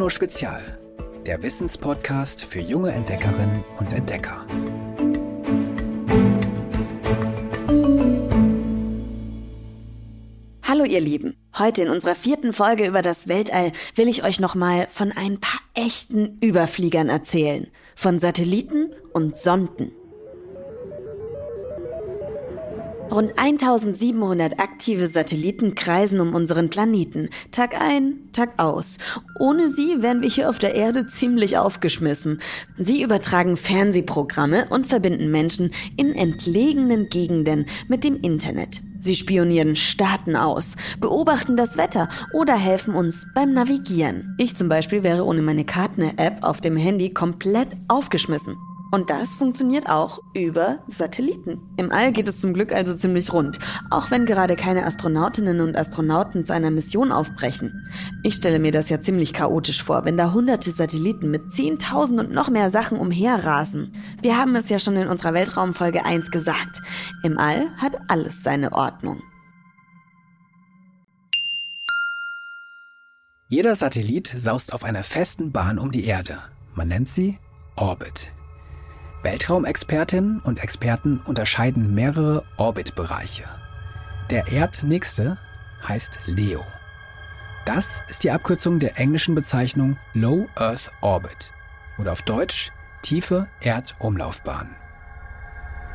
Juno Spezial, der Wissenspodcast für junge Entdeckerinnen und Entdecker. Hallo ihr Lieben. Heute in unserer vierten Folge über das Weltall will ich euch nochmal von ein paar echten Überfliegern erzählen. Von Satelliten und Sonden. Rund 1700 aktive Satelliten kreisen um unseren Planeten, Tag ein, Tag aus. Ohne sie wären wir hier auf der Erde ziemlich aufgeschmissen. Sie übertragen Fernsehprogramme und verbinden Menschen in entlegenen Gegenden mit dem Internet. Sie spionieren Staaten aus, beobachten das Wetter oder helfen uns beim Navigieren. Ich zum Beispiel wäre ohne meine Karten-App auf dem Handy komplett aufgeschmissen. Und das funktioniert auch über Satelliten. Im All geht es zum Glück also ziemlich rund, auch wenn gerade keine Astronautinnen und Astronauten zu einer Mission aufbrechen. Ich stelle mir das ja ziemlich chaotisch vor, wenn da hunderte Satelliten mit zehntausend und noch mehr Sachen umherrasen. Wir haben es ja schon in unserer Weltraumfolge 1 gesagt. Im All hat alles seine Ordnung. Jeder Satellit saust auf einer festen Bahn um die Erde. Man nennt sie Orbit. Weltraumexpertinnen und Experten unterscheiden mehrere Orbitbereiche. Der erdnächste heißt LEO. Das ist die Abkürzung der englischen Bezeichnung Low Earth Orbit oder auf Deutsch tiefe Erdumlaufbahn.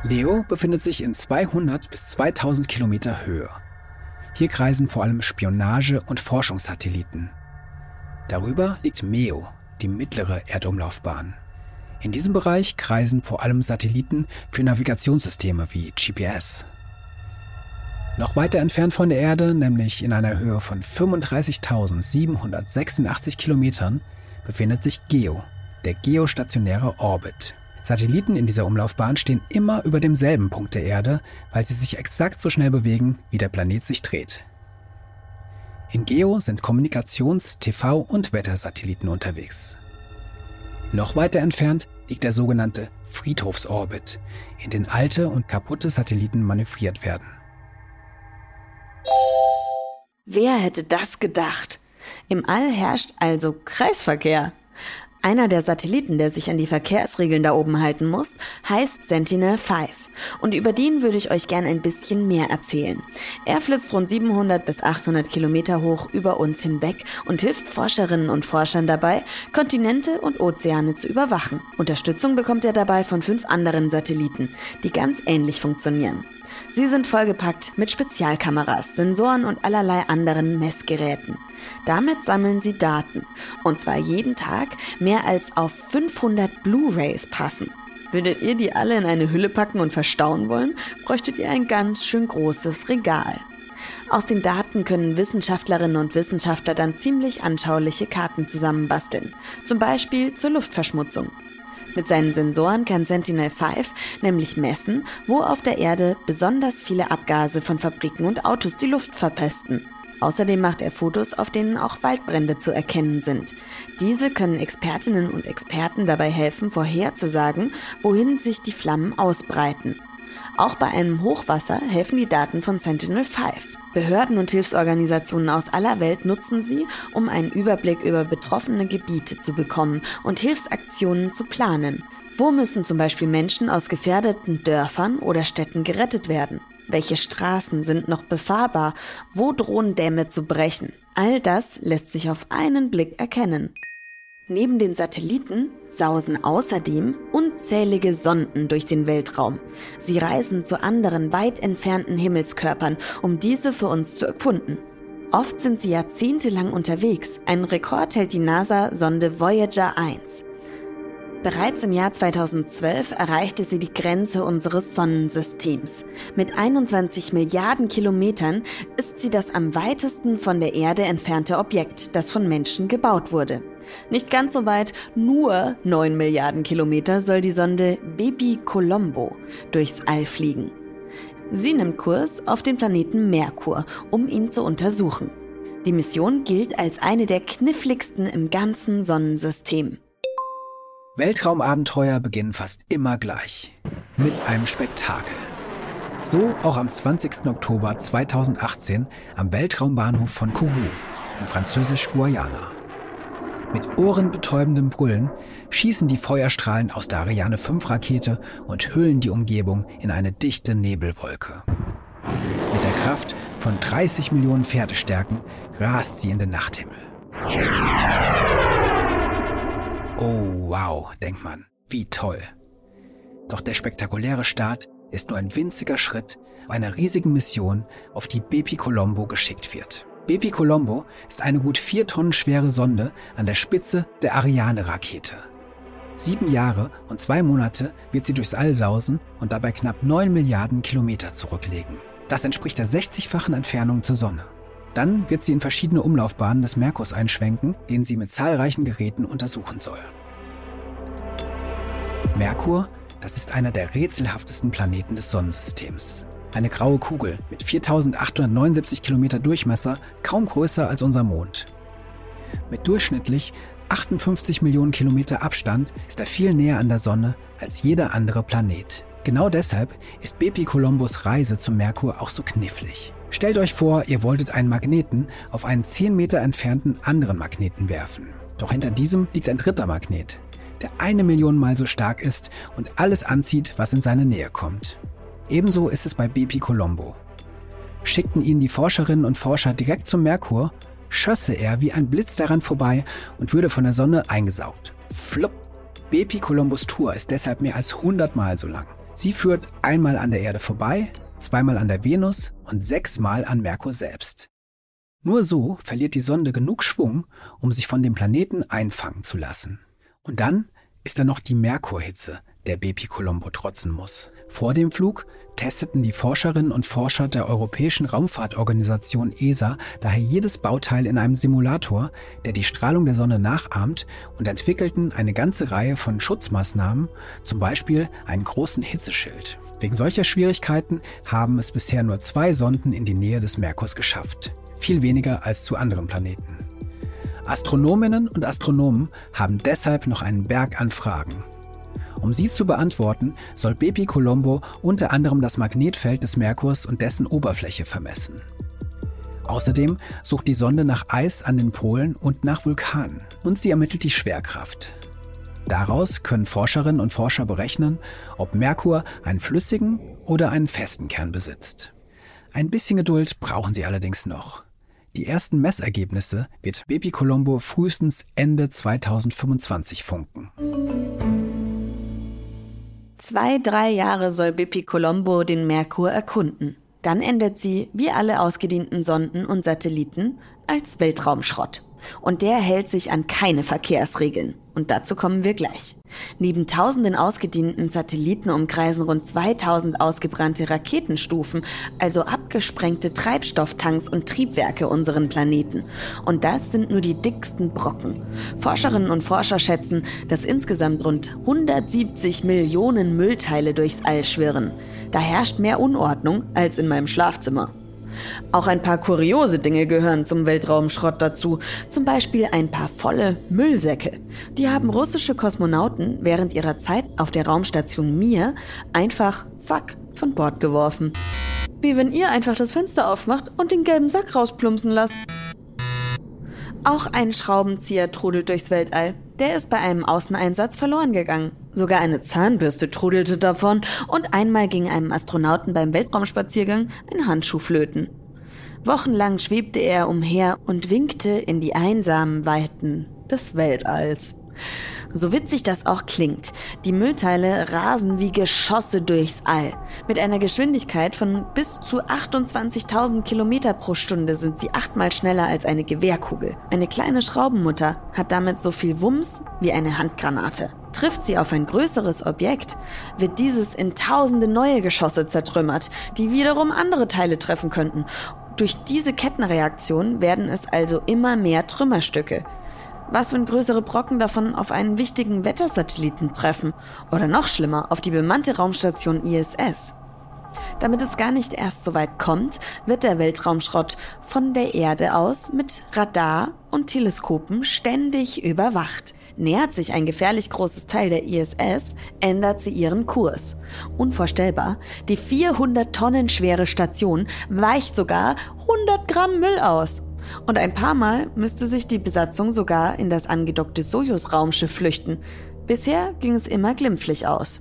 LEO befindet sich in 200 bis 2000 Kilometer Höhe. Hier kreisen vor allem Spionage- und Forschungssatelliten. Darüber liegt MEO, die mittlere Erdumlaufbahn. In diesem Bereich kreisen vor allem Satelliten für Navigationssysteme wie GPS. Noch weiter entfernt von der Erde, nämlich in einer Höhe von 35.786 Kilometern, befindet sich GEO, der geostationäre Orbit. Satelliten in dieser Umlaufbahn stehen immer über demselben Punkt der Erde, weil sie sich exakt so schnell bewegen, wie der Planet sich dreht. In GEO sind Kommunikations-, TV- und Wettersatelliten unterwegs. Noch weiter entfernt liegt der sogenannte Friedhofsorbit, in den alte und kaputte Satelliten manövriert werden. Wer hätte das gedacht? Im All herrscht also Kreisverkehr. Einer der Satelliten, der sich an die Verkehrsregeln da oben halten muss, heißt Sentinel-5. Und über den würde ich euch gerne ein bisschen mehr erzählen. Er flitzt rund 700 bis 800 Kilometer hoch über uns hinweg und hilft Forscherinnen und Forschern dabei, Kontinente und Ozeane zu überwachen. Unterstützung bekommt er dabei von fünf anderen Satelliten, die ganz ähnlich funktionieren. Sie sind vollgepackt mit Spezialkameras, Sensoren und allerlei anderen Messgeräten. Damit sammeln sie Daten. Und zwar jeden Tag mehr als auf 500 Blu-rays passen. Würdet ihr die alle in eine Hülle packen und verstauen wollen, bräuchtet ihr ein ganz schön großes Regal. Aus den Daten können Wissenschaftlerinnen und Wissenschaftler dann ziemlich anschauliche Karten zusammenbasteln. Zum Beispiel zur Luftverschmutzung. Mit seinen Sensoren kann Sentinel-5 nämlich messen, wo auf der Erde besonders viele Abgase von Fabriken und Autos die Luft verpesten. Außerdem macht er Fotos, auf denen auch Waldbrände zu erkennen sind. Diese können Expertinnen und Experten dabei helfen, vorherzusagen, wohin sich die Flammen ausbreiten. Auch bei einem Hochwasser helfen die Daten von Sentinel-5. Behörden und Hilfsorganisationen aus aller Welt nutzen sie, um einen Überblick über betroffene Gebiete zu bekommen und Hilfsaktionen zu planen. Wo müssen zum Beispiel Menschen aus gefährdeten Dörfern oder Städten gerettet werden? Welche Straßen sind noch befahrbar? Wo drohen Dämme zu brechen? All das lässt sich auf einen Blick erkennen. Neben den Satelliten sausen außerdem unzählige Sonden durch den Weltraum. Sie reisen zu anderen weit entfernten Himmelskörpern, um diese für uns zu erkunden. Oft sind sie jahrzehntelang unterwegs. Ein Rekord hält die NASA-Sonde Voyager 1. Bereits im Jahr 2012 erreichte sie die Grenze unseres Sonnensystems. Mit 21 Milliarden Kilometern ist sie das am weitesten von der Erde entfernte Objekt, das von Menschen gebaut wurde. Nicht ganz so weit, nur 9 Milliarden Kilometer soll die Sonde Baby Colombo durchs All fliegen. Sie nimmt Kurs auf den Planeten Merkur, um ihn zu untersuchen. Die Mission gilt als eine der kniffligsten im ganzen Sonnensystem. Weltraumabenteuer beginnen fast immer gleich. Mit einem Spektakel. So auch am 20. Oktober 2018 am Weltraumbahnhof von Kourou in französisch Guayana. Mit ohrenbetäubendem Brüllen schießen die Feuerstrahlen aus der Ariane 5 Rakete und hüllen die Umgebung in eine dichte Nebelwolke. Mit der Kraft von 30 Millionen Pferdestärken rast sie in den Nachthimmel. Oh wow, denkt man, wie toll. Doch der spektakuläre Start ist nur ein winziger Schritt einer riesigen Mission, auf die Bepi Colombo geschickt wird. Bepi Colombo ist eine gut vier Tonnen schwere Sonde an der Spitze der Ariane-Rakete. Sieben Jahre und zwei Monate wird sie durchs All sausen und dabei knapp neun Milliarden Kilometer zurücklegen. Das entspricht der 60-fachen Entfernung zur Sonne. Dann wird sie in verschiedene Umlaufbahnen des Merkurs einschwenken, den sie mit zahlreichen Geräten untersuchen soll. Merkur, das ist einer der rätselhaftesten Planeten des Sonnensystems. Eine graue Kugel mit 4879 Kilometer Durchmesser, kaum größer als unser Mond. Mit durchschnittlich 58 Millionen Kilometer Abstand ist er viel näher an der Sonne als jeder andere Planet. Genau deshalb ist Bepi Columbus Reise zum Merkur auch so knifflig. Stellt euch vor, ihr wolltet einen Magneten auf einen 10 Meter entfernten anderen Magneten werfen. Doch hinter diesem liegt ein dritter Magnet, der eine Million Mal so stark ist und alles anzieht, was in seine Nähe kommt. Ebenso ist es bei Bepi Colombo. Schickten ihn die Forscherinnen und Forscher direkt zum Merkur, schösse er wie ein Blitz daran vorbei und würde von der Sonne eingesaugt. Flupp! Bepi Columbus Tour ist deshalb mehr als 100 Mal so lang. Sie führt einmal an der Erde vorbei, zweimal an der Venus und sechsmal an Merkur selbst. Nur so verliert die Sonde genug Schwung, um sich von dem Planeten einfangen zu lassen. Und dann ist da noch die Merkurhitze, der Bepi Colombo trotzen muss. Vor dem Flug testeten die Forscherinnen und Forscher der Europäischen Raumfahrtorganisation ESA daher jedes Bauteil in einem Simulator, der die Strahlung der Sonne nachahmt und entwickelten eine ganze Reihe von Schutzmaßnahmen, zum Beispiel einen großen Hitzeschild. Wegen solcher Schwierigkeiten haben es bisher nur zwei Sonden in die Nähe des Merkurs geschafft. Viel weniger als zu anderen Planeten. Astronominnen und Astronomen haben deshalb noch einen Berg an Fragen. Um sie zu beantworten, soll Bepi Colombo unter anderem das Magnetfeld des Merkurs und dessen Oberfläche vermessen. Außerdem sucht die Sonde nach Eis an den Polen und nach Vulkanen und sie ermittelt die Schwerkraft. Daraus können Forscherinnen und Forscher berechnen, ob Merkur einen flüssigen oder einen festen Kern besitzt. Ein bisschen Geduld brauchen sie allerdings noch. Die ersten Messergebnisse wird Bepi Colombo frühestens Ende 2025 funken. Zwei, drei Jahre soll Bepi Colombo den Merkur erkunden. Dann endet sie, wie alle ausgedienten Sonden und Satelliten, als Weltraumschrott. Und der hält sich an keine Verkehrsregeln. Und dazu kommen wir gleich. Neben tausenden ausgedienten Satelliten umkreisen rund 2000 ausgebrannte Raketenstufen, also abgesprengte Treibstofftanks und Triebwerke unseren Planeten. Und das sind nur die dicksten Brocken. Forscherinnen und Forscher schätzen, dass insgesamt rund 170 Millionen Müllteile durchs All schwirren. Da herrscht mehr Unordnung als in meinem Schlafzimmer. Auch ein paar kuriose Dinge gehören zum Weltraumschrott dazu, zum Beispiel ein paar volle Müllsäcke. Die haben russische Kosmonauten während ihrer Zeit auf der Raumstation Mir einfach, zack, von Bord geworfen. Wie wenn ihr einfach das Fenster aufmacht und den gelben Sack rausplumpsen lasst. Auch ein Schraubenzieher trudelt durchs Weltall. Der ist bei einem Außeneinsatz verloren gegangen. Sogar eine Zahnbürste trudelte davon und einmal ging einem Astronauten beim Weltraumspaziergang ein Handschuh flöten. Wochenlang schwebte er umher und winkte in die einsamen Weiten des Weltalls. So witzig das auch klingt, die Müllteile rasen wie Geschosse durchs All. Mit einer Geschwindigkeit von bis zu 28.000 Kilometer pro Stunde sind sie achtmal schneller als eine Gewehrkugel. Eine kleine Schraubenmutter hat damit so viel Wumms wie eine Handgranate. Trifft sie auf ein größeres Objekt, wird dieses in tausende neue Geschosse zertrümmert, die wiederum andere Teile treffen könnten. Durch diese Kettenreaktion werden es also immer mehr Trümmerstücke. Was, wenn größere Brocken davon auf einen wichtigen Wettersatelliten treffen? Oder noch schlimmer, auf die bemannte Raumstation ISS? Damit es gar nicht erst so weit kommt, wird der Weltraumschrott von der Erde aus mit Radar und Teleskopen ständig überwacht. Nähert sich ein gefährlich großes Teil der ISS, ändert sie ihren Kurs. Unvorstellbar, die 400 Tonnen schwere Station weicht sogar 100 Gramm Müll aus. Und ein paar Mal müsste sich die Besatzung sogar in das angedockte Sojus-Raumschiff flüchten. Bisher ging es immer glimpflich aus.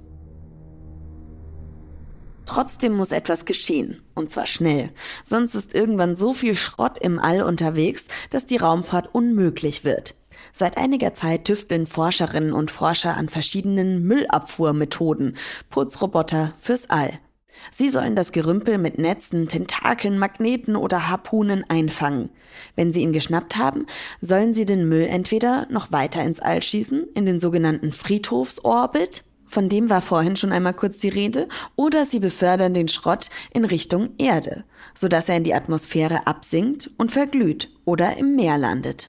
Trotzdem muss etwas geschehen, und zwar schnell. Sonst ist irgendwann so viel Schrott im All unterwegs, dass die Raumfahrt unmöglich wird. Seit einiger Zeit tüfteln Forscherinnen und Forscher an verschiedenen Müllabfuhrmethoden, Putzroboter fürs All. Sie sollen das Gerümpel mit Netzen, Tentakeln, Magneten oder Harpunen einfangen. Wenn sie ihn geschnappt haben, sollen sie den Müll entweder noch weiter ins All schießen, in den sogenannten Friedhofsorbit, von dem war vorhin schon einmal kurz die Rede, oder sie befördern den Schrott in Richtung Erde, sodass er in die Atmosphäre absinkt und verglüht oder im Meer landet.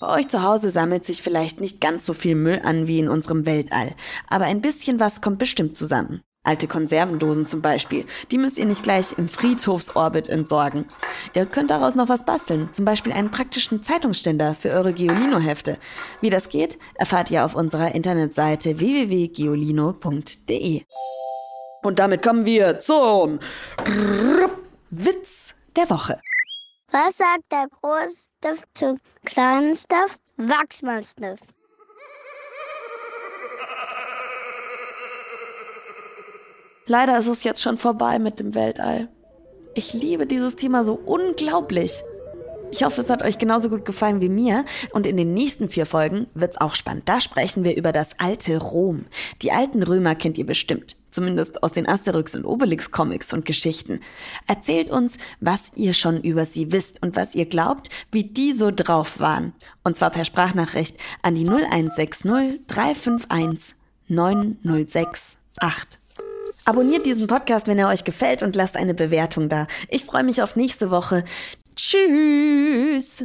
Bei euch zu Hause sammelt sich vielleicht nicht ganz so viel Müll an wie in unserem Weltall, aber ein bisschen was kommt bestimmt zusammen. Alte Konservendosen zum Beispiel, die müsst ihr nicht gleich im Friedhofsorbit entsorgen. Ihr könnt daraus noch was basteln, zum Beispiel einen praktischen Zeitungsständer für eure Geolino-Hefte. Wie das geht, erfahrt ihr auf unserer Internetseite www.geolino.de. Und damit kommen wir zum Witz der Woche. Was sagt der Großstift zum kleinen Stift? Wachsmalstift. Leider ist es jetzt schon vorbei mit dem Weltall. Ich liebe dieses Thema so unglaublich. Ich hoffe, es hat euch genauso gut gefallen wie mir. Und in den nächsten vier Folgen wird's auch spannend. Da sprechen wir über das alte Rom. Die alten Römer kennt ihr bestimmt. Zumindest aus den Asterix und Obelix Comics und Geschichten. Erzählt uns, was ihr schon über sie wisst und was ihr glaubt, wie die so drauf waren. Und zwar per Sprachnachricht an die 0160 351 9068. Abonniert diesen Podcast, wenn er euch gefällt und lasst eine Bewertung da. Ich freue mich auf nächste Woche. Tschüss!